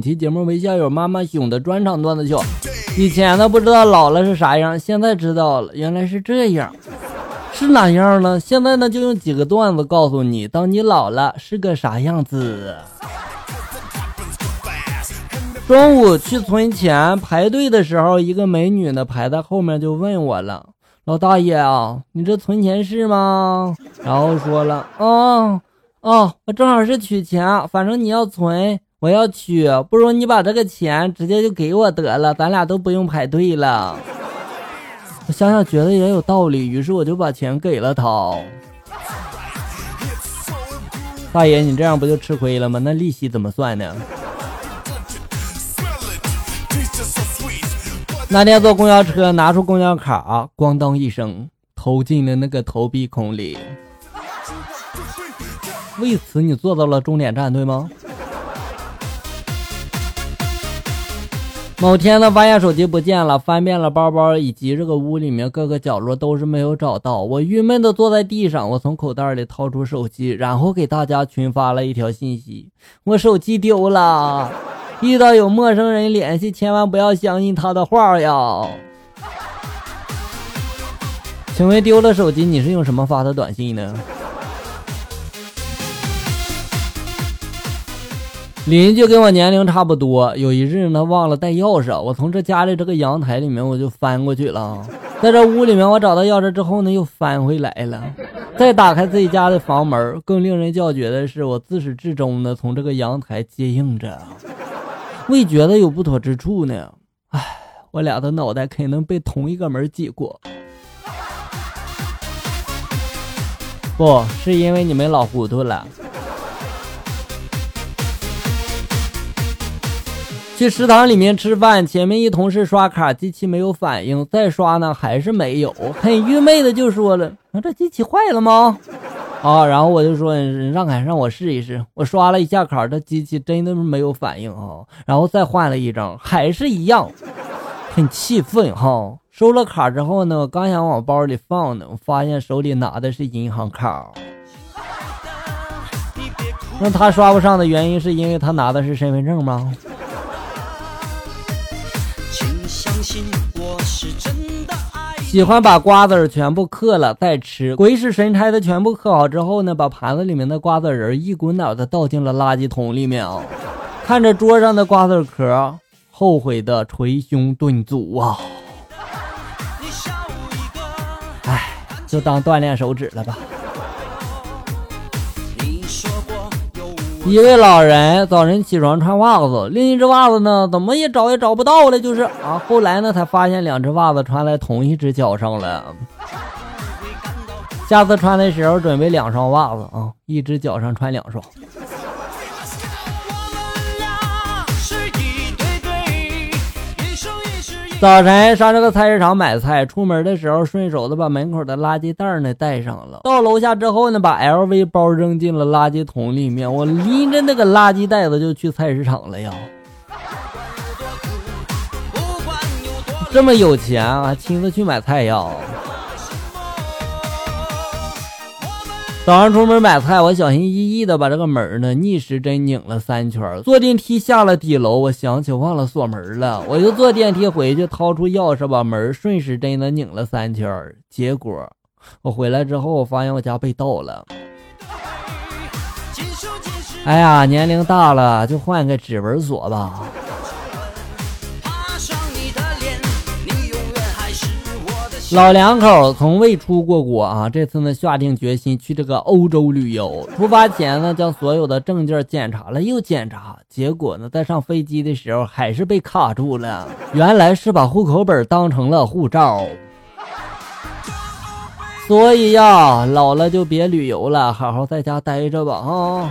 期节目为校友妈妈熊的专场段子秀。以前呢不知道老了是啥样，现在知道了，原来是这样，是哪样呢？现在呢就用几个段子告诉你，当你老了是个啥样子。中午去存钱排队的时候，一个美女呢排在后面就问我了：“老大爷啊，你这存钱是吗？”然后说了：“哦哦，我正好是取钱，反正你要存。”我要去，不如你把这个钱直接就给我得了，咱俩都不用排队了。我想想觉得也有道理，于是我就把钱给了他。大爷，你这样不就吃亏了吗？那利息怎么算呢？那天坐公交车，拿出公交卡，咣当一声投进了那个投币孔里。为此，你坐到了终点站，对吗？某天呢，发现手机不见了，翻遍了包包以及这个屋里面各个角落都是没有找到。我郁闷的坐在地上，我从口袋里掏出手机，然后给大家群发了一条信息：我手机丢了，遇到有陌生人联系，千万不要相信他的话呀。请问丢了手机，你是用什么发的短信呢？邻居跟我年龄差不多，有一日呢忘了带钥匙，我从这家里这个阳台里面我就翻过去了，在这屋里面我找到钥匙之后呢又翻回来了，再打开自己家的房门，更令人叫绝的是我自始至终呢从这个阳台接应着，未觉得有不妥之处呢，唉，我俩的脑袋肯定被同一个门挤过，不是因为你们老糊涂了。去食堂里面吃饭，前面一同事刷卡，机器没有反应，再刷呢还是没有，很郁闷的就说了：“那这机器坏了吗？”啊，然后我就说：“让开，让我试一试。”我刷了一下卡，这机器真的是没有反应啊，然后再换了一张，还是一样，很气愤哈。收了卡之后呢，我刚想往包里放呢，我发现手里拿的是银行卡。那他刷不上的原因是因为他拿的是身份证吗？喜欢把瓜子儿全部嗑了再吃，鬼使神差的全部嗑好之后呢，把盘子里面的瓜子仁一股脑的倒进了垃圾桶里面啊！看着桌上的瓜子壳，后悔的捶胸顿足啊！哎，就当锻炼手指了吧。一位老人早晨起床穿袜子，另一只袜子呢，怎么也找也找不到了，就是啊，后来呢才发现两只袜子穿在同一只脚上了。下次穿的时候准备两双袜子啊，一只脚上穿两双。早晨上这个菜市场买菜，出门的时候顺手的把门口的垃圾袋呢带上了。到楼下之后呢，把 LV 包扔进了垃圾桶里面。我拎着那个垃圾袋子就去菜市场了呀。这么有钱啊，亲自去买菜呀。早上出门买菜，我小心翼翼的把这个门呢逆时针拧了三圈。坐电梯下了底楼，我想起忘了锁门了，我就坐电梯回去，掏出钥匙把门顺时针的拧了三圈。结果我回来之后，我发现我家被盗了。哎呀，年龄大了就换个指纹锁吧。老两口从未出过国啊，这次呢下定决心去这个欧洲旅游。出发前呢，将所有的证件检查了又检查，结果呢，在上飞机的时候还是被卡住了。原来是把户口本当成了护照。所以呀，老了就别旅游了，好好在家待着吧啊。